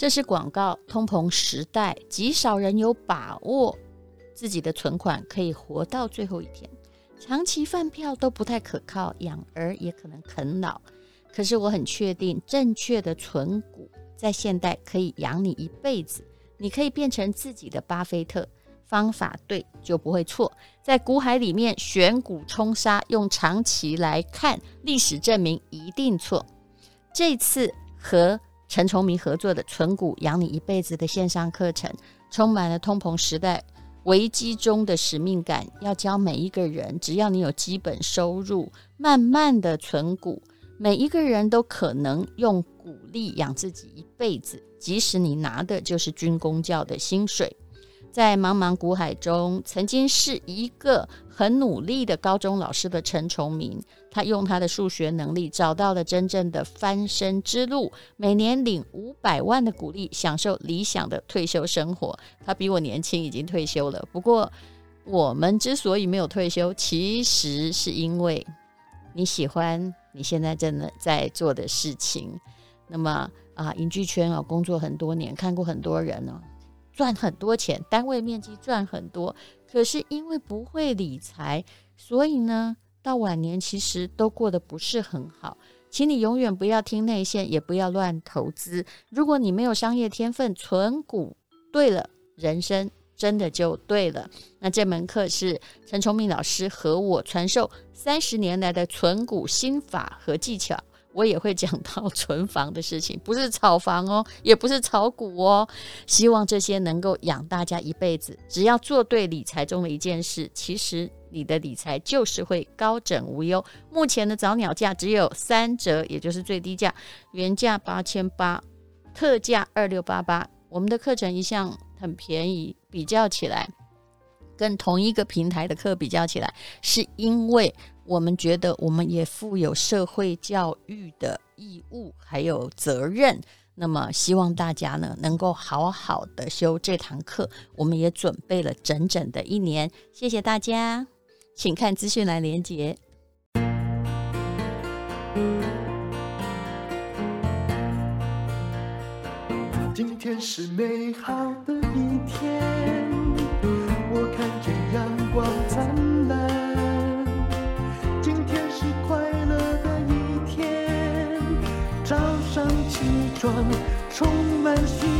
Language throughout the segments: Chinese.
这是广告。通膨时代，极少人有把握自己的存款可以活到最后一天。长期饭票都不太可靠，养儿也可能啃老。可是我很确定，正确的存股在现代可以养你一辈子。你可以变成自己的巴菲特，方法对就不会错。在股海里面选股冲杀，用长期来看，历史证明一定错。这次和陈崇明合作的“存股养你一辈子”的线上课程，充满了通膨时代危机中的使命感。要教每一个人，只要你有基本收入，慢慢的存股，每一个人都可能用股利养自己一辈子，即使你拿的就是军公教的薪水。在茫茫股海中，曾经是一个很努力的高中老师的陈崇明，他用他的数学能力找到了真正的翻身之路，每年领五百万的股利，享受理想的退休生活。他比我年轻，已经退休了。不过，我们之所以没有退休，其实是因为你喜欢你现在正在做的事情。那么啊，影剧圈啊，工作很多年，看过很多人哦。赚很多钱，单位面积赚很多，可是因为不会理财，所以呢，到晚年其实都过得不是很好。请你永远不要听内线，也不要乱投资。如果你没有商业天分，存股对了，人生真的就对了。那这门课是陈崇明老师和我传授三十年来的存股心法和技巧。我也会讲到 存房的事情，不是炒房哦，也不是炒股哦。希望这些能够养大家一辈子。只要做对理财中的一件事，其实你的理财就是会高枕无忧。目前的早鸟价只有三折，也就是最低价，原价八千八，特价二六八八。我们的课程一向很便宜，比较起来，跟同一个平台的课比较起来，是因为。我们觉得我们也负有社会教育的义务，还有责任。那么，希望大家呢能够好好的修这堂课。我们也准备了整整的一年。谢谢大家，请看资讯栏连接。今天是美好的一天，我看见阳光灿烂。今天是快乐的一天，早上起床充满希。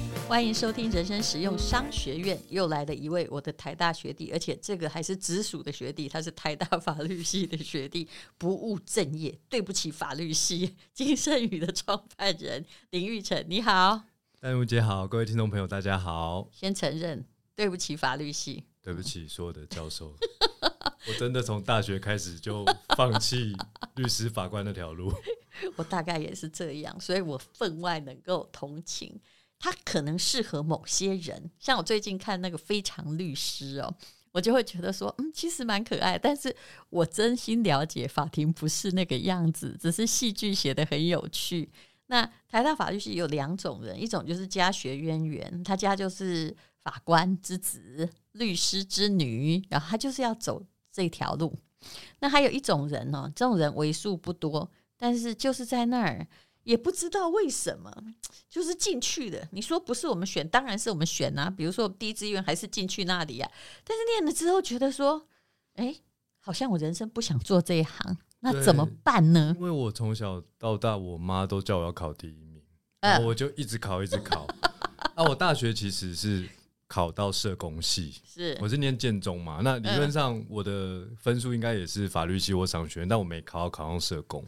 欢迎收听人生实用商学院，又来了一位我的台大学弟，而且这个还是直属的学弟，他是台大法律系的学弟，不务正业，对不起法律系。金盛宇的创办人林玉成，你好，丹如姐好，各位听众朋友大家好。先承认对不起法律系，对不起所有的教授，我真的从大学开始就放弃 律师法官那条路。我大概也是这样，所以我分外能够同情。他可能适合某些人，像我最近看那个《非常律师》哦，我就会觉得说，嗯，其实蛮可爱。但是我真心了解法庭不是那个样子，只是戏剧写得很有趣。那台大法律系有两种人，一种就是家学渊源，他家就是法官之子、律师之女，然后他就是要走这条路。那还有一种人哦，这种人为数不多，但是就是在那儿。也不知道为什么，就是进去的。你说不是我们选，当然是我们选啊。比如说，我第一志愿还是进去那里呀、啊。但是念了之后，觉得说，哎，好像我人生不想做这一行，那怎么办呢？因为我从小到大，我妈都叫我要考第一名，然后我就一直考，一直考。啊，我大学其实是考到社工系，是我是念建中嘛。那理论上我的分数应该也是法律系或商学院，但我没考，考上社工。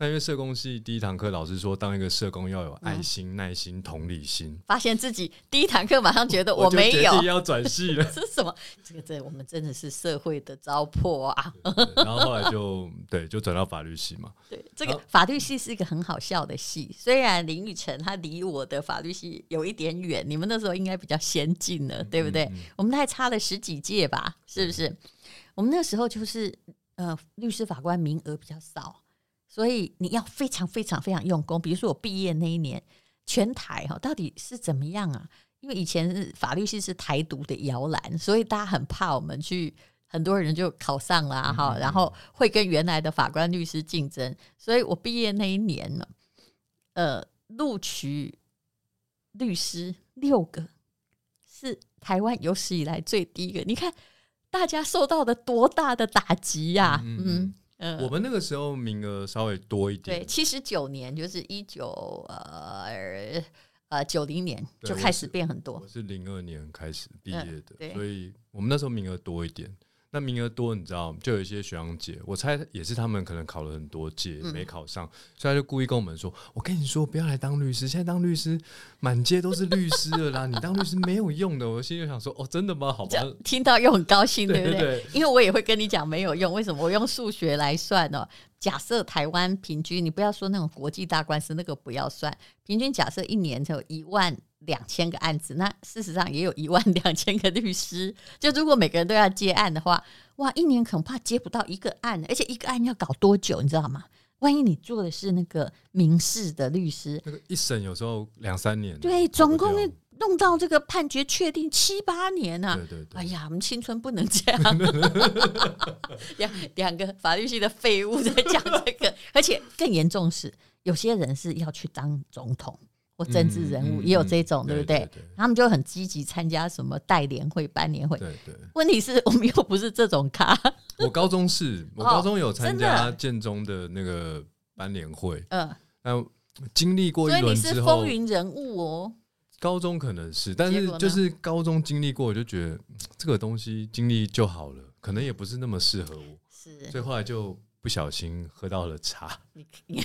那因为社工系第一堂课，老师说，当一个社工要有爱心、嗯、耐心、同理心。发现自己第一堂课马上觉得我没有，我要转系了。这是什么？这个这我们真的是社会的糟粕啊！然后后来就对，就转到法律系嘛。对，这个法律系是一个很好笑的系。虽然林育诚他离我的法律系有一点远，你们那时候应该比较先进了，对不对？嗯嗯、我们还差了十几届吧？是不是？我们那时候就是呃，律师法官名额比较少。所以你要非常非常非常用功。比如说我毕业那一年，全台哈到底是怎么样啊？因为以前是法律系是台独的摇篮，所以大家很怕我们去，很多人就考上了哈，然后会跟原来的法官律师竞争。所以我毕业那一年呢，呃，录取律师六个，是台湾有史以来最低一个。你看大家受到的多大的打击呀、啊！嗯。嗯，我们那个时候名额稍微多一点。对，七十九年就是一九呃呃九零年就开始变很多。我是零二年开始毕业的，所以我们那时候名额多一点。那名额多，你知道，就有一些学长姐，我猜也是他们可能考了很多届没考上，嗯、所以他就故意跟我们说：“我跟你说，不要来当律师，现在当律师满街都是律师了啦，你当律师没有用的。”我心里想说：“哦，真的吗？好吧。”听到又很高兴，对不对，因为我也会跟你讲没有用，为什么？我用数学来算哦。假设台湾平均，你不要说那种国际大官司，那个不要算，平均假设一年才有一万。两千个案子，那事实上也有一万两千个律师。就如果每个人都要接案的话，哇，一年恐怕接不到一个案，而且一个案要搞多久，你知道吗？万一你做的是那个民事的律师，那个一审有时候两三年，对，总共弄到这个判决确定七八年啊。对对对，哎呀，我们青春不能这样。两两个法律系的废物在讲这个，而且更严重是，有些人是要去当总统或。政治人物也有这种，对不对？他们就很积极参加什么代联会、班联会。对对。问题是我们又不是这种咖。我高中是，我高中有参加建中的那个班联会。嗯。那经历过一轮之后，所以你是风云人物哦。高中可能是，但是就是高中经历过，我就觉得这个东西经历就好了，可能也不是那么适合我。是。所以后来就。不小心喝到了茶，你 你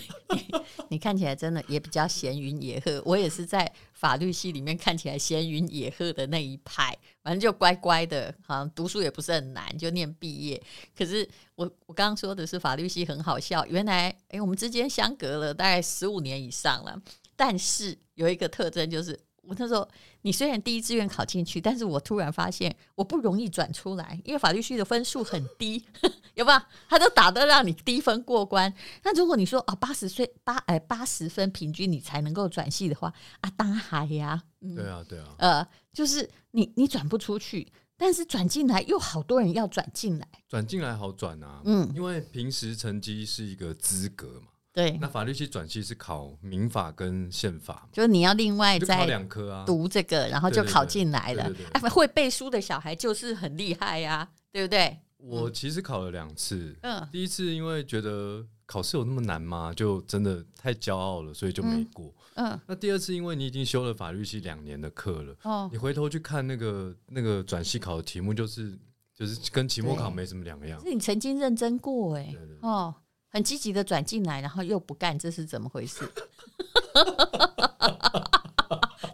你看起来真的也比较闲云野鹤。我也是在法律系里面看起来闲云野鹤的那一派，反正就乖乖的，好像读书也不是很难，就念毕业。可是我我刚刚说的是法律系很好笑，原来诶、欸，我们之间相隔了大概十五年以上了，但是有一个特征就是。我那时候，你虽然第一志愿考进去，但是我突然发现我不容易转出来，因为法律系的分数很低，有吧？他都打得让你低分过关。那如果你说啊，八十岁八哎八十分平均你才能够转系的话，啊，当然还呀。嗯、对啊，对啊。呃，就是你你转不出去，但是转进来又好多人要转进来，转进来好转啊。嗯，因为平时成绩是一个资格嘛。对，那法律系转系是考民法跟宪法，就是你要另外再两科啊，读这个，然后就考进来了。哎，会背书的小孩就是很厉害呀，对不对？我其实考了两次，嗯，第一次因为觉得考试有那么难吗？就真的太骄傲了，所以就没过。嗯，那第二次因为你已经修了法律系两年的课了，哦，你回头去看那个那个转系考的题目，就是就是跟期末考没什么两个样。是你曾经认真过哎，哦。很积极的转进来，然后又不干，这是怎么回事？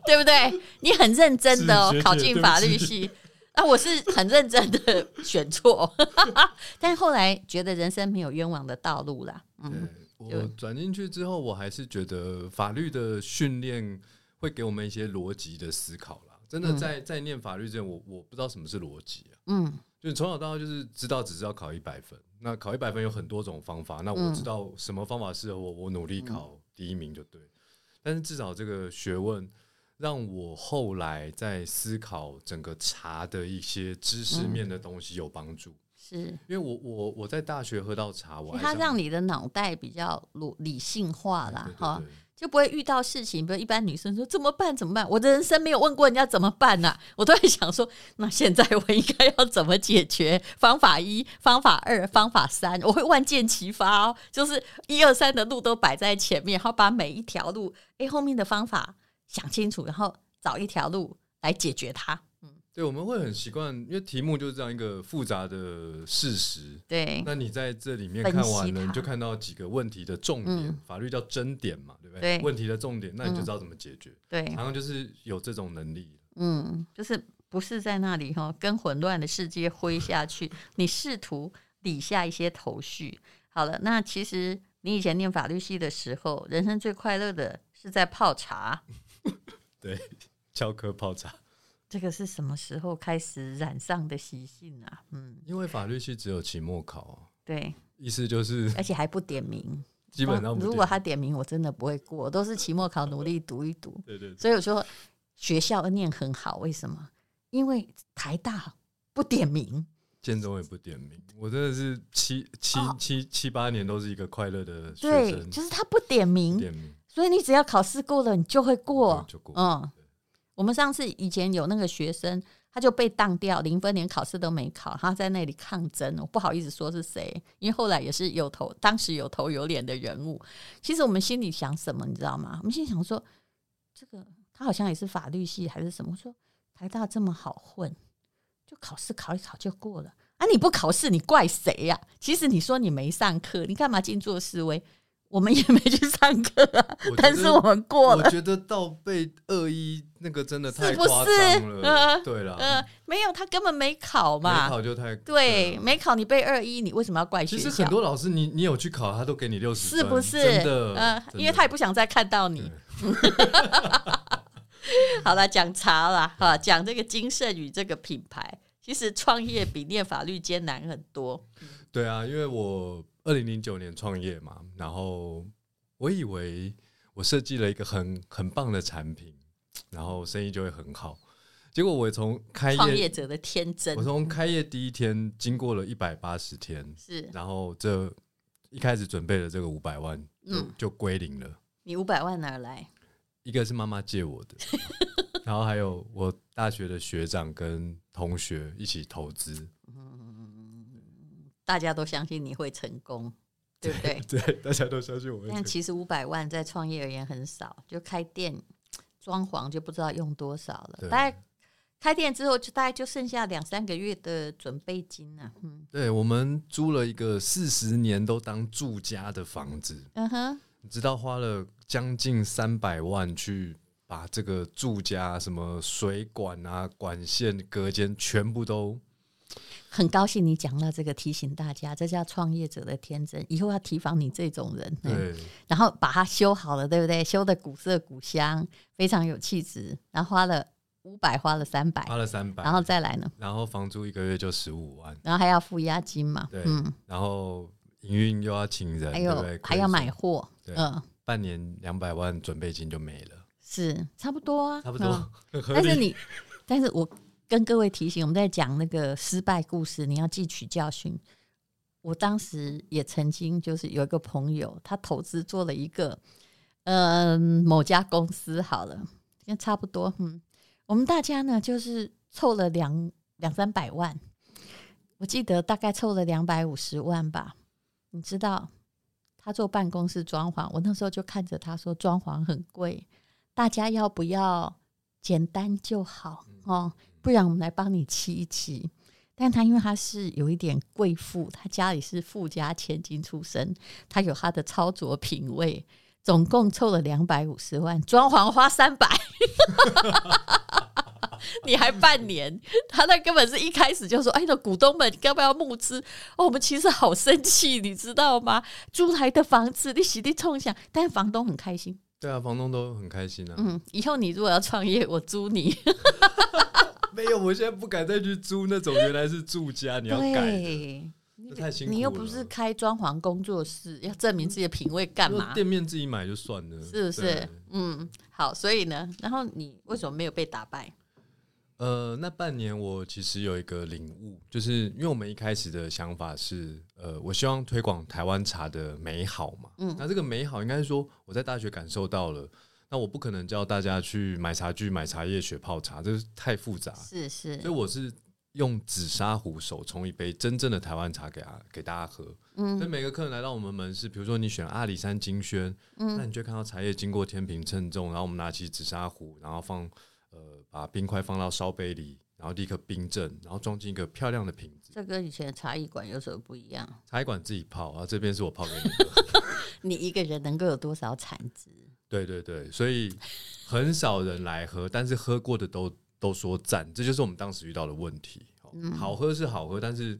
对不对？你很认真的哦，考进法律系，那、啊、我是很认真的 选错，但后来觉得人生没有冤枉的道路啦。嗯，我转进去之后，我还是觉得法律的训练会给我们一些逻辑的思考啦。真的在在念法律之前，我我不知道什么是逻辑啊。嗯。就从小到大就是知道只知道考一百分，那考一百分有很多种方法，那我知道什么方法适合我，我努力考第一名就对。但是至少这个学问让我后来在思考整个茶的一些知识面的东西有帮助，是。因为我我我在大学喝到茶，我它让你的脑袋比较理理性化啦，哈。就不会遇到事情，比如一般女生说怎么办？怎么办？我的人生没有问过人家怎么办呢、我都在想说，那现在我应该要怎么解决？方法一、方法二、方法三，我会万箭齐发哦，就是一二三的路都摆在前面，然后把每一条路，哎，后面的方法想清楚，然后找一条路来解决它。对，我们会很习惯，因为题目就是这样一个复杂的事实。对，那你在这里面看完了，你就看到几个问题的重点，嗯、法律叫争点嘛，对不对？对，问题的重点，那你就知道怎么解决。对，然后就是有这种能力。嗯，就是不是在那里哈，跟混乱的世界挥下去，你试图理下一些头绪。好了，那其实你以前念法律系的时候，人生最快乐的是在泡茶。对，教科泡茶。这个是什么时候开始染上的习性啊？嗯，因为法律系只有期末考，对，意思就是，而且还不点名，基本上如果他点名，我真的不会过，都是期末考努力读一读。对对，对。所以我说学校念很好，为什么？因为台大不点名，建中也不点名。我真的是七七、哦、七七八年都是一个快乐的学生。对，就是他不点名，点名。所以你只要考试过了，你就会过。就过。嗯，我们上次以前有那个学生。他就被当掉，零分，连考试都没考，他在那里抗争。我不好意思说是谁，因为后来也是有头，当时有头有脸的人物。其实我们心里想什么，你知道吗？我们心里想说，这个他好像也是法律系还是什么？说台大这么好混，就考试考一考就过了啊！你不考试，你怪谁呀？其实你说你没上课，你干嘛静坐思维？我们也没去上课啊，但是我们过了。我觉得倒背二一那个真的太夸张了。呃、对了，呃，没有，他根本没考嘛，没考就太对，没考你背二一，你为什么要怪学校？其实很多老师，你你有去考，他都给你六十，是不是？真的，呃，因为他也不想再看到你。好了，讲茶了哈，讲这个金盛宇这个品牌，其实创业比念法律艰难很多。对啊，因为我。二零零九年创业嘛，然后我以为我设计了一个很很棒的产品，然后生意就会很好。结果我从开业创业者的天真，我从开业第一天经过了一百八十天，是，然后这一开始准备的这个五百万就，嗯，就归零了。你五百万哪儿来？一个是妈妈借我的，然后还有我大学的学长跟同学一起投资。大家都相信你会成功，对不对？对，大家都相信我会成功。但其实五百万在创业而言很少，就开店装潢就不知道用多少了。大概开店之后，就大概就剩下两三个月的准备金了。嗯，对，我们租了一个四十年都当住家的房子。嗯哼，你知道花了将近三百万去把这个住家什么水管啊、管线、隔间全部都。很高兴你讲到这个，提醒大家，这叫创业者的天真。以后要提防你这种人，对，然后把它修好了，对不对？修的古色古香，非常有气质。然后花了五百，花了三百，花了三百，然后再来呢？然后房租一个月就十五万，然后还要付押金嘛？对，嗯，然后营运又要请人，还有还要买货，嗯，半年两百万准备金就没了，是差不多啊，差不多。但是你，但是我。跟各位提醒，我们在讲那个失败故事，你要汲取教训。我当时也曾经就是有一个朋友，他投资做了一个，嗯、呃，某家公司好了，也差不多，嗯，我们大家呢就是凑了两两三百万，我记得大概凑了两百五十万吧。你知道，他做办公室装潢，我那时候就看着他说装潢很贵，大家要不要简单就好哦？不然我们来帮你漆一漆，但他因为他是有一点贵妇，他家里是富家千金出身，他有他的操作品味，总共凑了两百五十万，装潢花三百，你还半年，他那根本是一开始就说：“哎，那股东们要不要募资？”哦，我们其实好生气，你知道吗？租来的房子你洗地冲想，但是房东很开心。对啊，房东都很开心啊。嗯，以后你如果要创业，我租你。没有，我现在不敢再去租那种原来是住家，你要改，这太辛苦了。你又不是开装潢工作室，要证明自己的品味干嘛？店面自己买就算了，是不是？嗯，好，所以呢，然后你为什么没有被打败？呃，那半年我其实有一个领悟，就是因为我们一开始的想法是，呃，我希望推广台湾茶的美好嘛。嗯，那这个美好应该是说我在大学感受到了。那我不可能叫大家去买茶具、买茶叶、学泡茶，这是太复杂。是是，所以我是用紫砂壶手冲一杯真正的台湾茶给啊给大家喝。嗯，所以每个客人来到我们门市，比如说你选阿里山金萱，嗯，那你就看到茶叶经过天平称重，然后我们拿起紫砂壶，然后放呃把冰块放到烧杯里，然后立刻冰镇，然后装进一个漂亮的瓶子。这跟以前的茶艺馆有什么不一样？茶艺馆自己泡，然后这边是我泡给你喝。你一个人能够有多少产值？对对对，所以很少人来喝，但是喝过的都都说赞，这就是我们当时遇到的问题。嗯、好喝是好喝，但是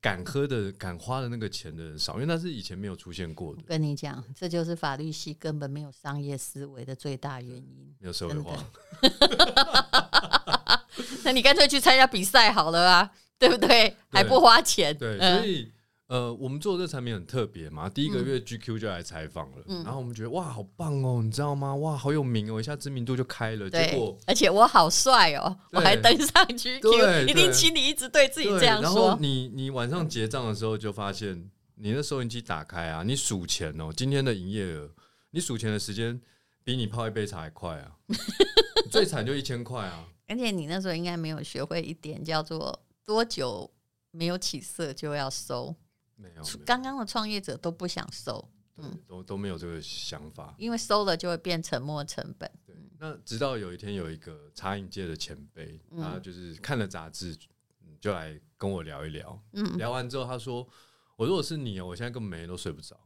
敢喝的、敢花的那个钱的人少，因为那是以前没有出现过的。我跟你讲，这就是法律系根本没有商业思维的最大原因。没有社会化。那你干脆去参加比赛好了啊，对不对？对还不花钱。对，所以呃，我们做的这个产品很特别嘛，第一个月 GQ 就来采访了，嗯、然后我们觉得哇，好棒哦，你知道吗？哇，好有名哦，一下知名度就开了。结果，而且我好帅哦，我还登上 GQ，一定请你一直对自己这样说。然后你你晚上结账的时候就发现，你的收银机打开啊，你数钱哦，今天的营业额，你数钱的时间比你泡一杯茶还快啊，最惨就一千块啊。而且你那时候应该没有学会一点，叫做多久没有起色就要收。没有，刚刚的创业者都不想收，嗯，都都没有这个想法，因为收了就会变沉没成本。对，那直到有一天有一个茶饮界的前辈，他就是看了杂志，就来跟我聊一聊。嗯，聊完之后他说：“我如果是你，我现在根本每天都睡不着。”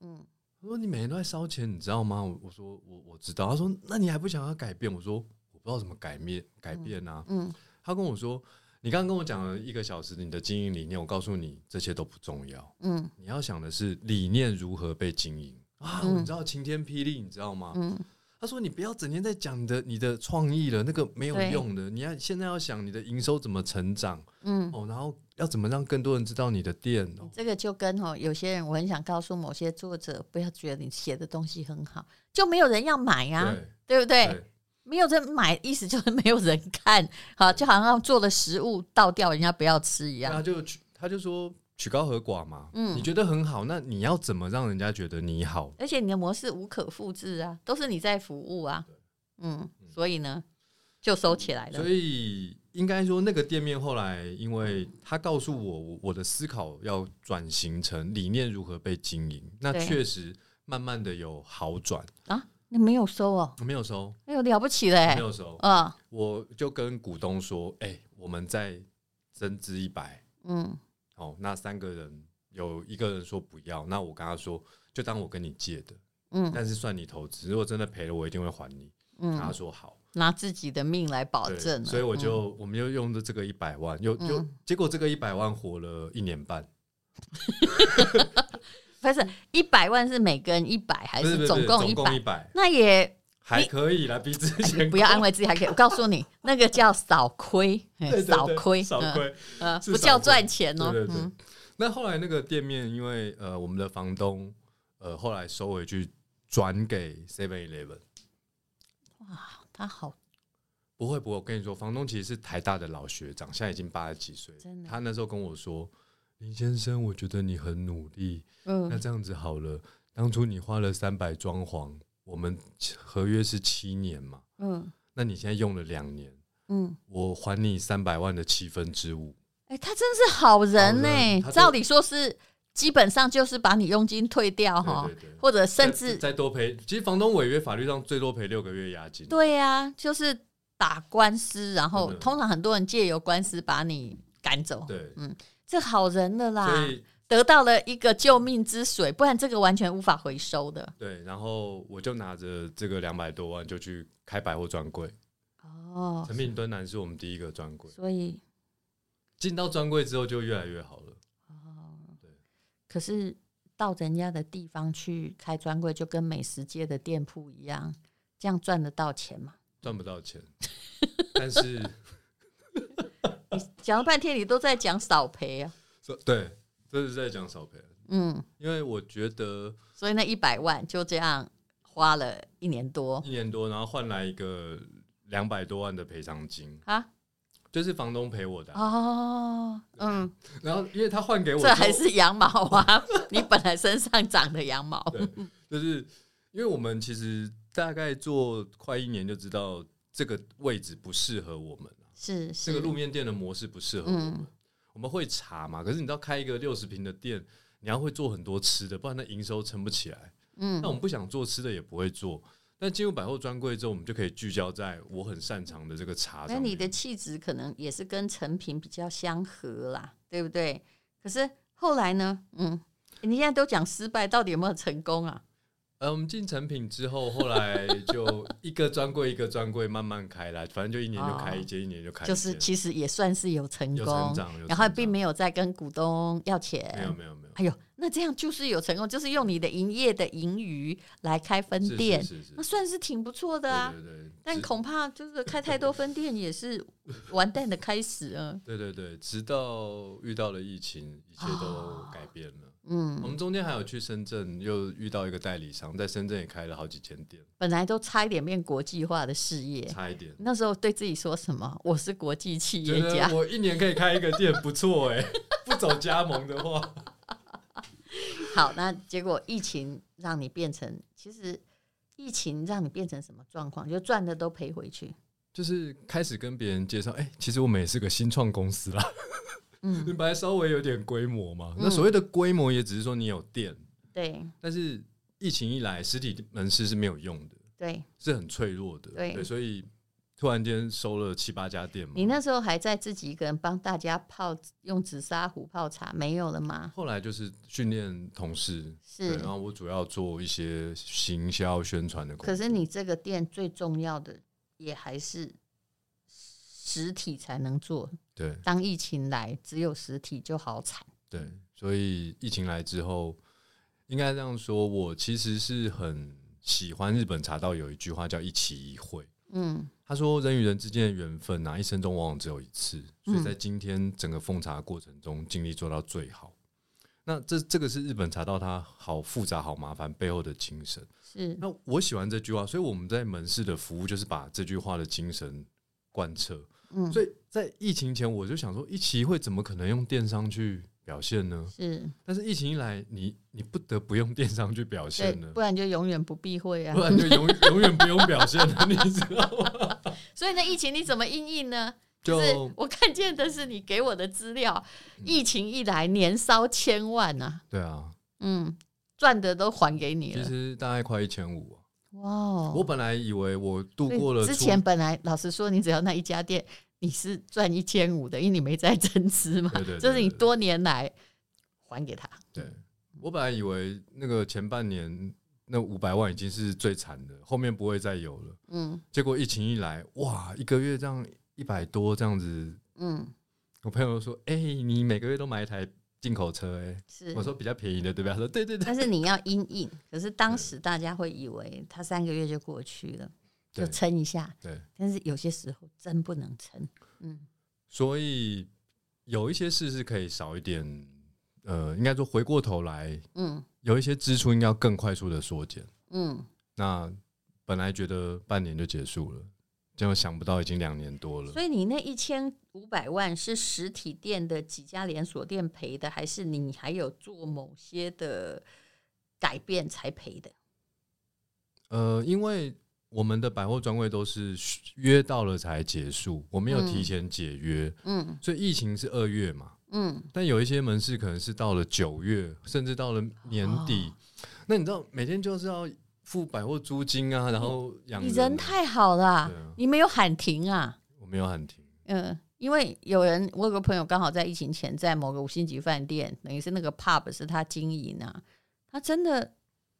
嗯，他说：“你每天都在烧钱，你知道吗？”我我说：“我我知道。”他说：“那你还不想要改变？”我说：“我不知道怎么改变改变啊。”嗯，他跟我说。你刚刚跟我讲了一个小时你的经营理念，我告诉你这些都不重要。嗯，你要想的是理念如何被经营啊！你知道晴天霹雳，你知道吗？嗯，他说你不要整天在讲你的你的创意了，那个没有用的。你要现在要想你的营收怎么成长，嗯哦，然后要怎么让更多人知道你的店。哦这个就跟哦，有些人我很想告诉某些作者，不要觉得你写的东西很好，就没有人要买呀，对不对？没有人买，意思就是没有人看，好，就好像做的食物倒掉，人家不要吃一样。他就他就说曲高和寡嘛，嗯，你觉得很好，那你要怎么让人家觉得你好？而且你的模式无可复制啊，都是你在服务啊，嗯，所以呢，就收起来了。所以应该说，那个店面后来，因为他告诉我，我的思考要转型成理念如何被经营，那确实慢慢的有好转啊。你没有收哦？没有收。哎呦，了不起嘞！没有收。嗯，我就跟股东说：“哎，我们再增资一百。”嗯，好，那三个人有一个人说不要，那我跟他说，就当我跟你借的，嗯，但是算你投资，如果真的赔了，我一定会还你。嗯，他说好，拿自己的命来保证。所以我就，我们就用的这个一百万，又又结果这个一百万活了一年半。不是一百万是每个人一百还是总共一百？那也还可以啦，比之前 不要安慰自己还可以。我告诉你，那个叫少亏，少亏，少亏，呃，不叫赚钱哦。对对对。那后来那个店面，因为呃，我们的房东呃，后来收回去转给 Seven Eleven。哇，他好，不会不会，我跟你说，房东其实是台大的老学长，现在已经八十几岁。他那时候跟我说。林先生，我觉得你很努力。嗯，那这样子好了，当初你花了三百装潢，我们合约是七年嘛。嗯，那你现在用了两年，嗯，我还你三百万的七分之五。哎，他真是好人呢。照理说是基本上就是把你佣金退掉哈，或者甚至再多赔。其实房东违约法律上最多赔六个月押金。对呀，就是打官司，然后通常很多人借由官司把你赶走。对，嗯。是好人了啦，得到了一个救命之水，不然这个完全无法回收的。对，然后我就拿着这个两百多万就去开百货专柜。哦，成品敦南是我们第一个专柜，所以进到专柜之后就越来越好了。哦，对。可是到人家的地方去开专柜，就跟美食街的店铺一样，这样赚得到钱吗？赚不到钱，但是。讲了半天，你都在讲少赔啊？对，这是在讲少赔。嗯，因为我觉得，所以那一百万就这样花了一年多，一年多，然后换来一个两百多万的赔偿金啊，就是房东赔我的哦。嗯，然后因为他换给我，这还是羊毛啊？你本来身上长的羊毛，就是因为我们其实大概做快一年就知道这个位置不适合我们。是，这个路面店的模式不适合我们。嗯、我们会查嘛？可是你知道，开一个六十平的店，你要会做很多吃的，不然那营收撑不起来。嗯，那我们不想做吃的，也不会做。但进入百货专柜之后，我们就可以聚焦在我很擅长的这个茶。那你的气质可能也是跟成品比较相合啦，对不对？可是后来呢？嗯，你现在都讲失败，到底有没有成功啊？呃，我们进成品之后，后来就一个专柜一个专柜慢慢开来，反正就一年就开一间，一年就开。就是其实也算是有成功，然后并没有再跟股东要钱。没有没有没有。哎呦，那这样就是有成功，就是用你的营业的盈余来开分店，是是是是那算是挺不错的啊。对对对，但恐怕就是开太多分店也是完蛋的开始啊。对对对，直到遇到了疫情，一切都改变了。哦、嗯，我们中间还有去深圳，又遇到一个代理商，在深圳也开了好几间店。本来都差一点变国际化的事业，差一点。那时候对自己说什么？我是国际企业家，我一年可以开一个店，不错哎、欸。不走加盟的话。好，那结果疫情让你变成，其实疫情让你变成什么状况？就赚的都赔回去。就是开始跟别人介绍，哎、欸，其实我们也是个新创公司啦。嗯，本来稍微有点规模嘛。那所谓的规模，也只是说你有店。对。但是疫情一来，实体门市是没有用的。对。是很脆弱的。对。对，所以。突然间收了七八家店嘛？你那时候还在自己一个人帮大家泡用紫砂壶泡茶，没有了吗？后来就是训练同事，是，然后我主要做一些行销宣传的工作。可是你这个店最重要的也还是实体才能做。对，当疫情来，只有实体就好惨。对，所以疫情来之后，应该这样说，我其实是很喜欢日本茶道有一句话叫“一期一会”。嗯。他说：“人与人之间的缘分啊，一生中往往只有一次，所以在今天整个奉茶过程中，尽力做到最好。那这这个是日本茶道它好复杂、好麻烦背后的精神。是那我喜欢这句话，所以我们在门市的服务就是把这句话的精神贯彻。嗯，所以在疫情前，我就想说，一期会怎么可能用电商去？”表现呢？是，但是疫情一来，你你不得不用电商去表现了，不然就永远不避讳啊，不然就永永远不用表现了，你知道吗？所以呢，疫情你怎么应应呢？就是我看见的是你给我的资料，疫情一来，年烧千万啊！对啊，嗯，赚的都还给你了，其实大概快一千五。哇，我本来以为我度过了之前，本来老实说，你只要那一家店。你是赚一千五的，因为你没在增资嘛。对对，对，对，这是你多年来还给他。对，我本来以为那个前半年那五百万已经是最惨的，后面不会再有了。嗯，结果疫情一来，哇，一个月这样一百多这样子。嗯，我朋友说：“哎、欸，你每个月都买一台进口车、欸？”哎，是。我说比较便宜的，对吧？他说：“对对对。”但是你要因应，可是当时大家会以为他三个月就过去了。就撑一下，对，但是有些时候真不能撑，嗯，所以有一些事是可以少一点，呃，应该说回过头来，嗯，有一些支出应该要更快速的缩减，嗯，那本来觉得半年就结束了，结果想不到已经两年多了。所以你那一千五百万是实体店的几家连锁店赔的，还是你还有做某些的改变才赔的？呃，因为。我们的百货专柜都是约到了才结束，我没有提前解约，嗯，所以疫情是二月嘛，嗯，但有一些门市可能是到了九月，甚至到了年底，哦、那你知道每天就是要付百货租金啊，然后养人，你人太好了，啊，你没有喊停啊？我没有喊停，嗯，因为有人，我有个朋友刚好在疫情前在某个五星级饭店，等于是那个 pub 是他经营啊，他真的。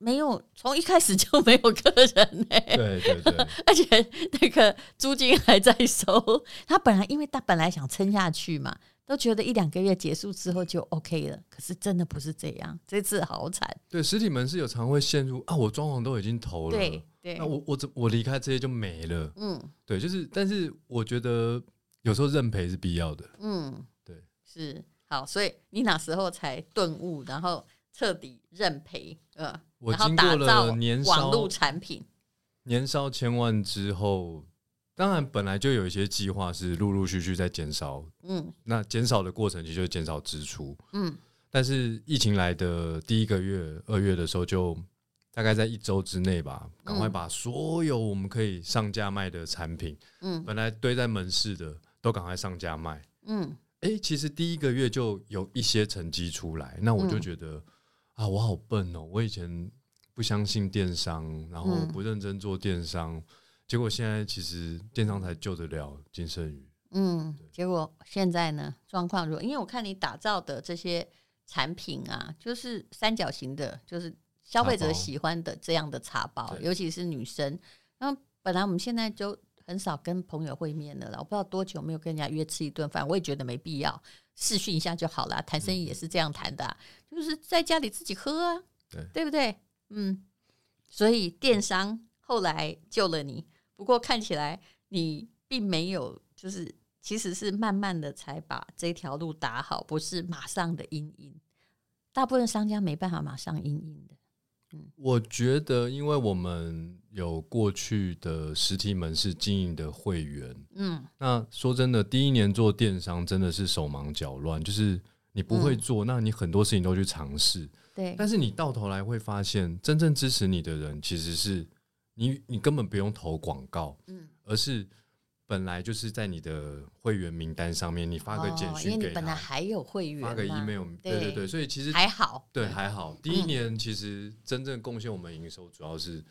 没有，从一开始就没有客人呢、欸。对对对，而且那个租金还在收。他本来因为他本来想撑下去嘛，都觉得一两个月结束之后就 OK 了。可是真的不是这样，这次好惨。对，实体门是有常会陷入啊，我装潢都已经投了，对对，那我我怎我离开这些就没了。嗯，对，就是，但是我觉得有时候认赔是必要的。嗯，对，是好，所以你哪时候才顿悟，然后彻底认赔？呃。我经过了年烧网络产品，年烧千万之后，当然本来就有一些计划是陆陆续续在减少，嗯，那减少的过程其实就是减少支出，嗯，但是疫情来的第一个月二月的时候，就大概在一周之内吧，赶快把所有我们可以上架卖的产品，嗯，本来堆在门市的都赶快上架卖，嗯，哎，其实第一个月就有一些成绩出来，那我就觉得。啊，我好笨哦！我以前不相信电商，然后不认真做电商，嗯、结果现在其实电商才救得了京盛宇。嗯，结果现在呢，状况如何？因为我看你打造的这些产品啊，就是三角形的，就是消费者喜欢的这样的茶包，尤其是女生。那本来我们现在就很少跟朋友会面的了，我不知道多久没有跟人家约吃一顿饭，我也觉得没必要，视讯一下就好了。谈生意也是这样谈的、啊。就是在家里自己喝啊，对对不对？嗯，所以电商后来救了你，不过看起来你并没有，就是其实是慢慢的才把这条路打好，不是马上的阴影。大部分商家没办法马上阴影的。嗯，我觉得，因为我们有过去的实体门市经营的会员，嗯，那说真的，第一年做电商真的是手忙脚乱，就是你不会做，嗯、那你很多事情都去尝试，对，但是你到头来会发现，真正支持你的人其实是你，你根本不用投广告，嗯，而是。本来就是在你的会员名单上面，你发个简讯给他，因为你本来还有会员，发个 email，对对对，所以其实还好，对还好。第一年其实真正贡献我们营收主要是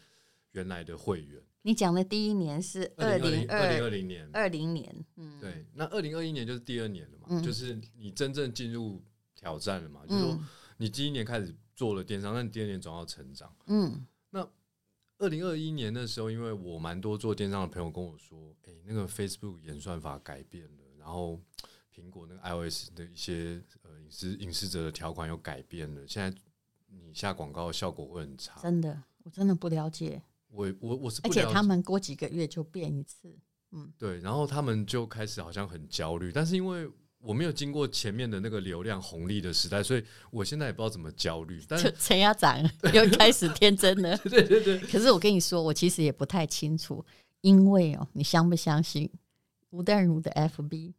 原来的会员。你讲的第一年是二零二零二零年，二零年，嗯，对。那二零二一年就是第二年了嘛，就是你真正进入挑战了嘛，就是说你第一年开始做了电商，那你第二年总要成长，嗯。那二零二一年的时候，因为我蛮多做电商的朋友跟我说，哎、欸，那个 Facebook 演算法改变了，然后苹果那个 iOS 的一些呃隐私隐私者的条款又改变了，现在你下广告效果会很差。真的，我真的不了解。我我我是不，而且他们过几个月就变一次，嗯，对，然后他们就开始好像很焦虑，但是因为。我没有经过前面的那个流量红利的时代，所以我现在也不知道怎么焦虑。但是陈家长 又开始天真了，对对对。可是我跟你说，我其实也不太清楚，因为哦，你相不相信吴淡如的 FB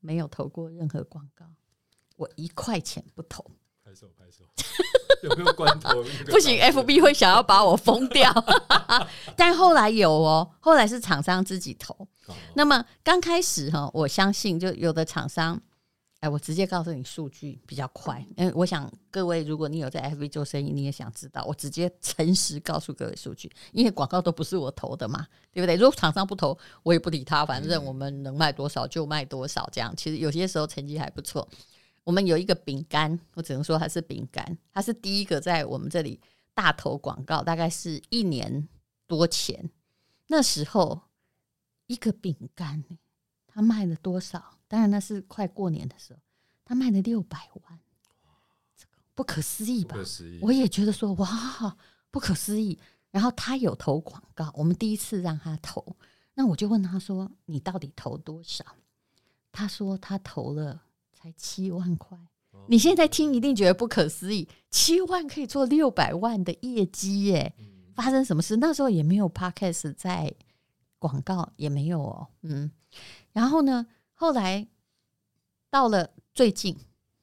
没有投过任何广告，我一块钱不投。拍手拍手。有没有关头？不行，FB 会想要把我封掉。但后来有哦，后来是厂商自己投。哦、那么刚开始哈，我相信就有的厂商，哎，我直接告诉你数据比较快。嗯，我想各位，如果你有在 FB 做生意，你也想知道，我直接诚实告诉各位数据，因为广告都不是我投的嘛，对不对？如果厂商不投，我也不理他，反正我们能卖多少就卖多少，这样其实有些时候成绩还不错。我们有一个饼干，我只能说它是饼干，它是第一个在我们这里大投广告，大概是一年多前。那时候一个饼干，它卖了多少？当然那是快过年的时候，它卖了六百万，这个不可思议吧？我也觉得说哇，不可思议。然后他有投广告，我们第一次让他投，那我就问他说：“你到底投多少？”他说他投了。才七万块，你现在听一定觉得不可思议，七万可以做六百万的业绩耶！发生什么事？那时候也没有 Podcast 在广告，也没有哦，嗯。然后呢，后来到了最近，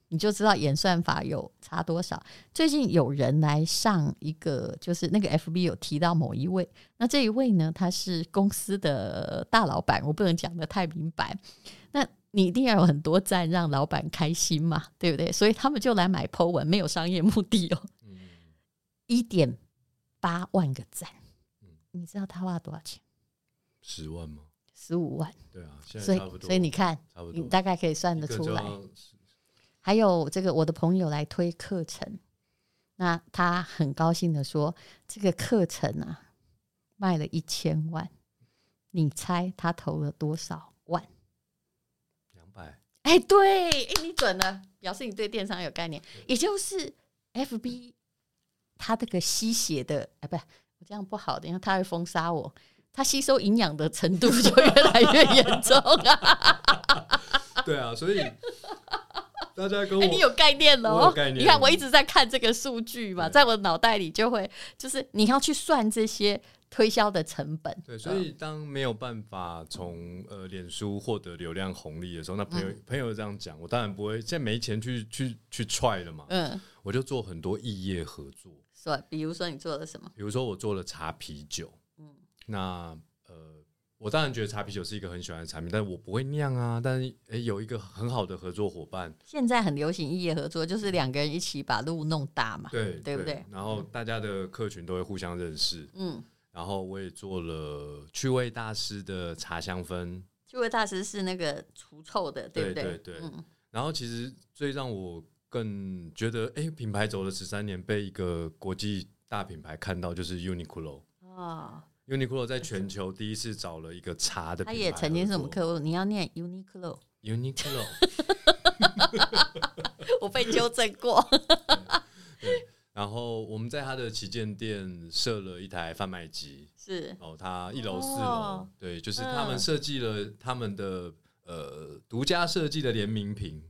你就知道演算法有差多少。最近有人来上一个，就是那个 FB 有提到某一位，那这一位呢，他是公司的大老板，我不能讲的太明白。那你一定要有很多赞，让老板开心嘛，对不对？所以他们就来买 Po 文，没有商业目的哦。一点八万个赞，你知道他花了多少钱？十万吗？十五万。对啊，现在所以所以你看，你大概可以算得出来。还有这个，我的朋友来推课程，那他很高兴的说，这个课程啊卖了一千万，你猜他投了多少万？哎，对，哎，你准了，表示你对电商有概念。也就是 FB，它这个吸血的，哎，不，我这样不好的，因为它会封杀我。它吸收营养的程度就越来越严重啊！对啊，所以 大家跟我，你有概念了哦。你看，我一直在看这个数据嘛，在我的脑袋里就会，就是你要去算这些。推销的成本，对，所以当没有办法从呃脸书获得流量红利的时候，那朋友、嗯、朋友这样讲，我当然不会，现在没钱去去去踹了嘛，嗯，我就做很多异业合作，是吧？比如说你做了什么？比如说我做了茶啤酒，嗯，那呃，我当然觉得茶啤酒是一个很喜欢的产品，但是我不会酿啊，但是哎、欸，有一个很好的合作伙伴，现在很流行异业合作，就是两个人一起把路弄大嘛，对，对不？对然后大家的客群都会互相认识，嗯。然后我也做了趣味大师的茶香氛，趣味大师是那个除臭的，对不对？对对对。嗯、然后其实最让我更觉得，哎，品牌走了十三年，被一个国际大品牌看到，就是 Uniqlo 啊。Uniqlo 在全球第一次找了一个茶的品牌，他也曾经是我们客户。你要念 Uniqlo，Uniqlo。我被纠正过。对，然后我们在他的旗舰店设了一台贩卖机，是哦，他一楼、四楼、哦，对，就是他们设计了他们的、嗯、呃独家设计的联名品。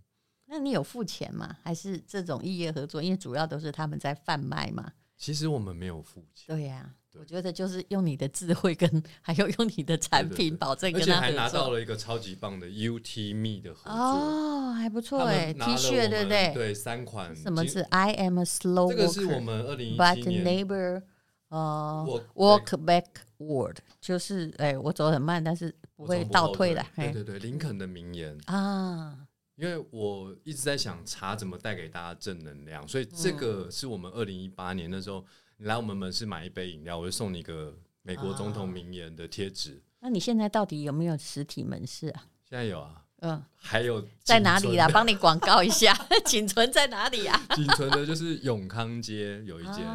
那你有付钱吗？还是这种异业合作？因为主要都是他们在贩卖嘛。其实我们没有付钱。对呀、啊，我觉得就是用你的智慧跟还有用你的产品保证跟他合作，而且还拿到了一个超级棒的 UT Me 的合作哦，还不错哎，T 恤对不对？对，三款。什么是 I am a slow？这个是我们二零一七年。But neighbor，呃、uh,，walk backward，就是哎，我走很慢，但是不会倒退的。对对对，林肯的名言啊。因为我一直在想茶怎么带给大家正能量，所以这个是我们二零一八年的时候，你来我们门市买一杯饮料，我就送你一个美国总统名言的贴纸。那你现在到底有没有实体门市啊？现在有啊，嗯，还有在哪里啦？帮你广告一下，仅存在哪里啊？仅存的就是永康街有一间，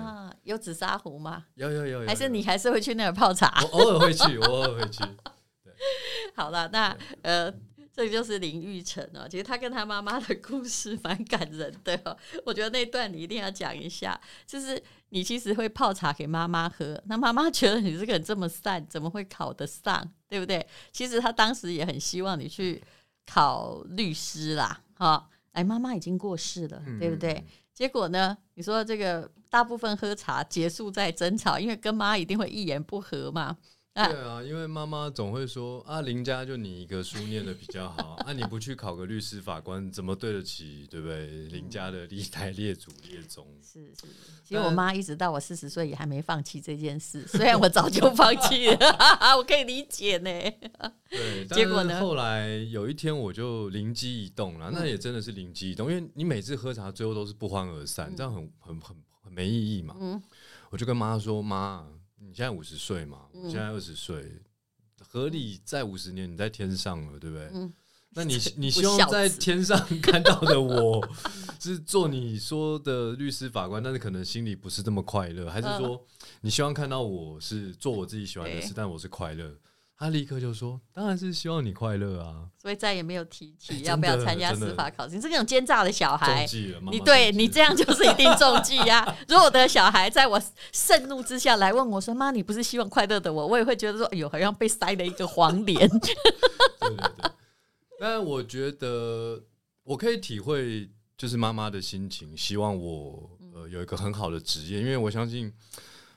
有紫砂壶吗？有有有，还是你还是会去那儿泡茶？我偶尔会去，我偶尔会去。对，好了，那呃。这就是林玉成哦，其实他跟他妈妈的故事蛮感人的哦。我觉得那段你一定要讲一下，就是你其实会泡茶给妈妈喝，那妈妈觉得你这个人这么善，怎么会考得上，对不对？其实他当时也很希望你去考律师啦，哈，哎，妈妈已经过世了，对不对？结果呢，你说这个大部分喝茶结束在争吵，因为跟妈一定会一言不合嘛。对啊，因为妈妈总会说啊，林家就你一个书念的比较好，啊，你不去考个律师法官，怎么对得起对不对？林家的历代列祖 列宗。是是，其实我妈一直到我四十岁也还没放弃这件事，虽然我早就放弃了，我可以理解呢。对，结果呢？后来有一天我就灵机一动了，那也真的是灵机一动，因为你每次喝茶最后都是不欢而散，这样很很很很没意义嘛。嗯，我就跟妈说，妈。你现在五十岁嘛？我现在二十岁，合理在五十年你在天上了，对不对？嗯、那你 你希望在天上看到的我，是做你说的律师法官，但是可能心里不是这么快乐，还是说你希望看到我是做我自己喜欢的事，但我是快乐？他立刻就说：“当然是希望你快乐啊！”所以再也没有提起要不要参加司法考试。你这种奸诈的小孩，你对你这样就是一定中计呀！如果我的小孩在我盛怒之下来问我说：“妈，你不是希望快乐的我？”我也会觉得说：“哎呦，好像被塞了一个黄连。”对对对。但我觉得我可以体会，就是妈妈的心情，希望我呃有一个很好的职业，因为我相信。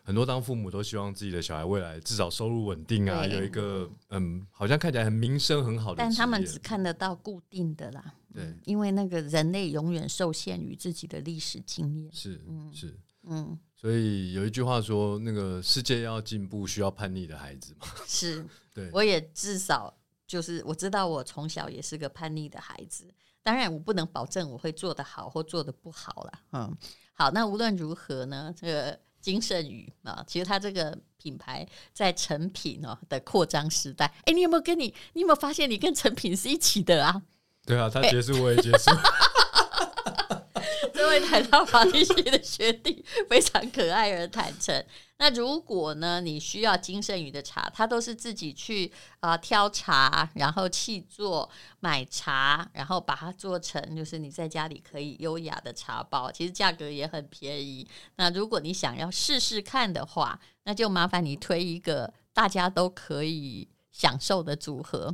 很多当父母都希望自己的小孩未来至少收入稳定啊，有一个嗯，好像看起来很名声很好的。但他们只看得到固定的啦，对，因为那个人类永远受限于自己的历史经验。是，是，嗯，所以有一句话说，那个世界要进步，需要叛逆的孩子嘛。是，对，我也至少就是我知道，我从小也是个叛逆的孩子。当然，我不能保证我会做得好或做得不好了。嗯，好，那无论如何呢，这个。京盛宇啊，其实他这个品牌在成品哦的扩张时代，哎，你有没有跟你，你有没有发现你跟成品是一起的啊？对啊，他结束我也结束。这位台大法律系的学弟非常可爱而坦诚。那如果呢，你需要金圣宇的茶，他都是自己去啊、挑茶，然后去做买茶，然后把它做成就是你在家里可以优雅的茶包，其实价格也很便宜。那如果你想要试试看的话，那就麻烦你推一个大家都可以享受的组合。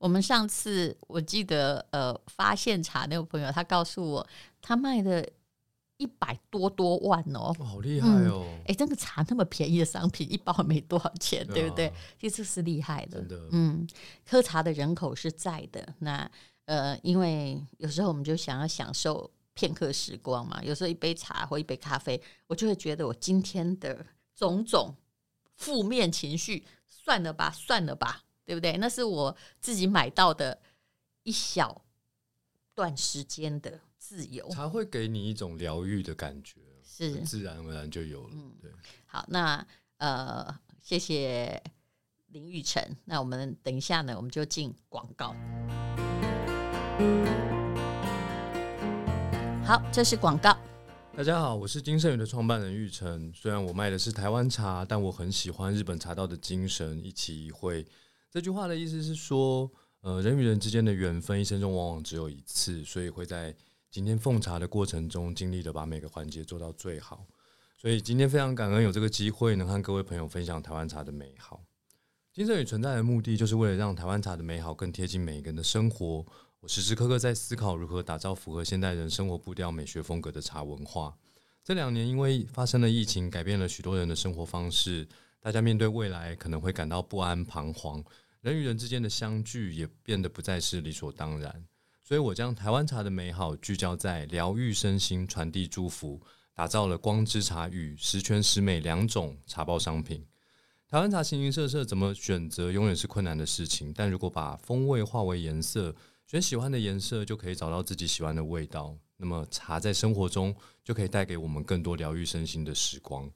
我们上次我记得呃发现茶那个朋友，他告诉我他卖的。一百多多万哦，哦，好厉害哦！哎、嗯，这个茶那么便宜的商品，一包没多少钱，对，不对？其实是厉害的，真的。嗯，喝茶的人口是在的。那呃，因为有时候我们就想要享受片刻时光嘛，有时候一杯茶或一杯咖啡，我就会觉得我今天的种种负面情绪，算了吧，算了吧，对不对？那是我自己买到的一小段时间的。自由才会给你一种疗愈的感觉，是自然而然就有了。嗯、对，好，那呃，谢谢林玉成。那我们等一下呢，我们就进广告。好，这是广告。大家好，我是金盛宇的创办人玉成。虽然我卖的是台湾茶，但我很喜欢日本茶道的精神，一期一会。这句话的意思是说。呃，人与人之间的缘分，一生中往往只有一次，所以会在今天奉茶的过程中，尽力的把每个环节做到最好。所以今天非常感恩有这个机会，能和各位朋友分享台湾茶的美好。金盛宇存在的目的，就是为了让台湾茶的美好更贴近每一个人的生活。我时时刻刻在思考如何打造符合现代人生活步调、美学风格的茶文化。这两年，因为发生了疫情，改变了许多人的生活方式。大家面对未来，可能会感到不安、彷徨。人与人之间的相聚，也变得不再是理所当然。所以我将台湾茶的美好聚焦在疗愈身心、传递祝福，打造了光之茶与十全十美两种茶包商品。台湾茶形形色色，怎么选择永远是困难的事情。但如果把风味化为颜色，选喜欢的颜色，就可以找到自己喜欢的味道。那么茶在生活中就可以带给我们更多疗愈身心的时光。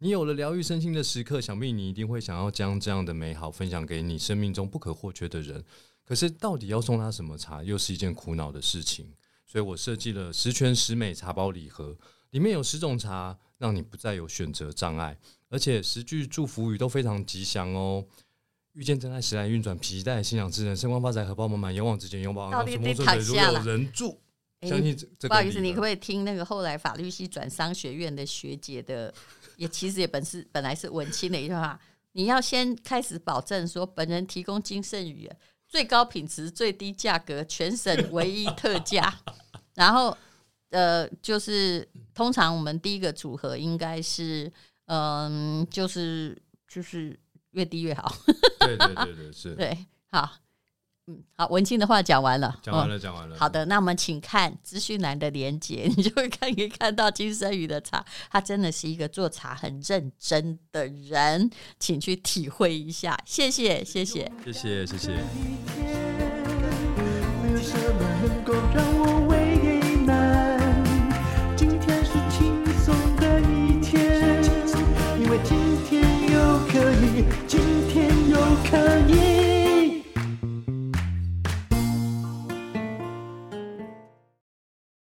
你有了疗愈身心的时刻，想必你一定会想要将这样的美好分享给你生命中不可或缺的人。可是到底要送他什么茶，又是一件苦恼的事情。所以我设计了十全十美茶包礼盒，里面有十种茶，让你不再有选择障碍。而且十句祝福语都非常吉祥哦！遇见真爱，时来运转，否极泰来，心想事成，升官发财，荷包满满，勇往直前，拥抱安康，什么顺遂，如有人助。相信这个。不好意思，你可不可以听那个后来法律系转商学院的学姐的？也其实也本是本来是文青的一句话：你要先开始保证说，本人提供金圣宇最高品质、最低价格，全省唯一特价。然后呃，就是通常我们第一个组合应该是。嗯，就是就是越低越好。对对对对，是。对，好，嗯，好，文青的话讲完了，讲完了，讲、完了。好的，那我们请看资讯栏的连接，你就会看可以看到金生宇的茶，他真的是一个做茶很认真的人，请去体会一下。谢谢，谢谢，谢谢，谢谢。今天又可以，今天又可以。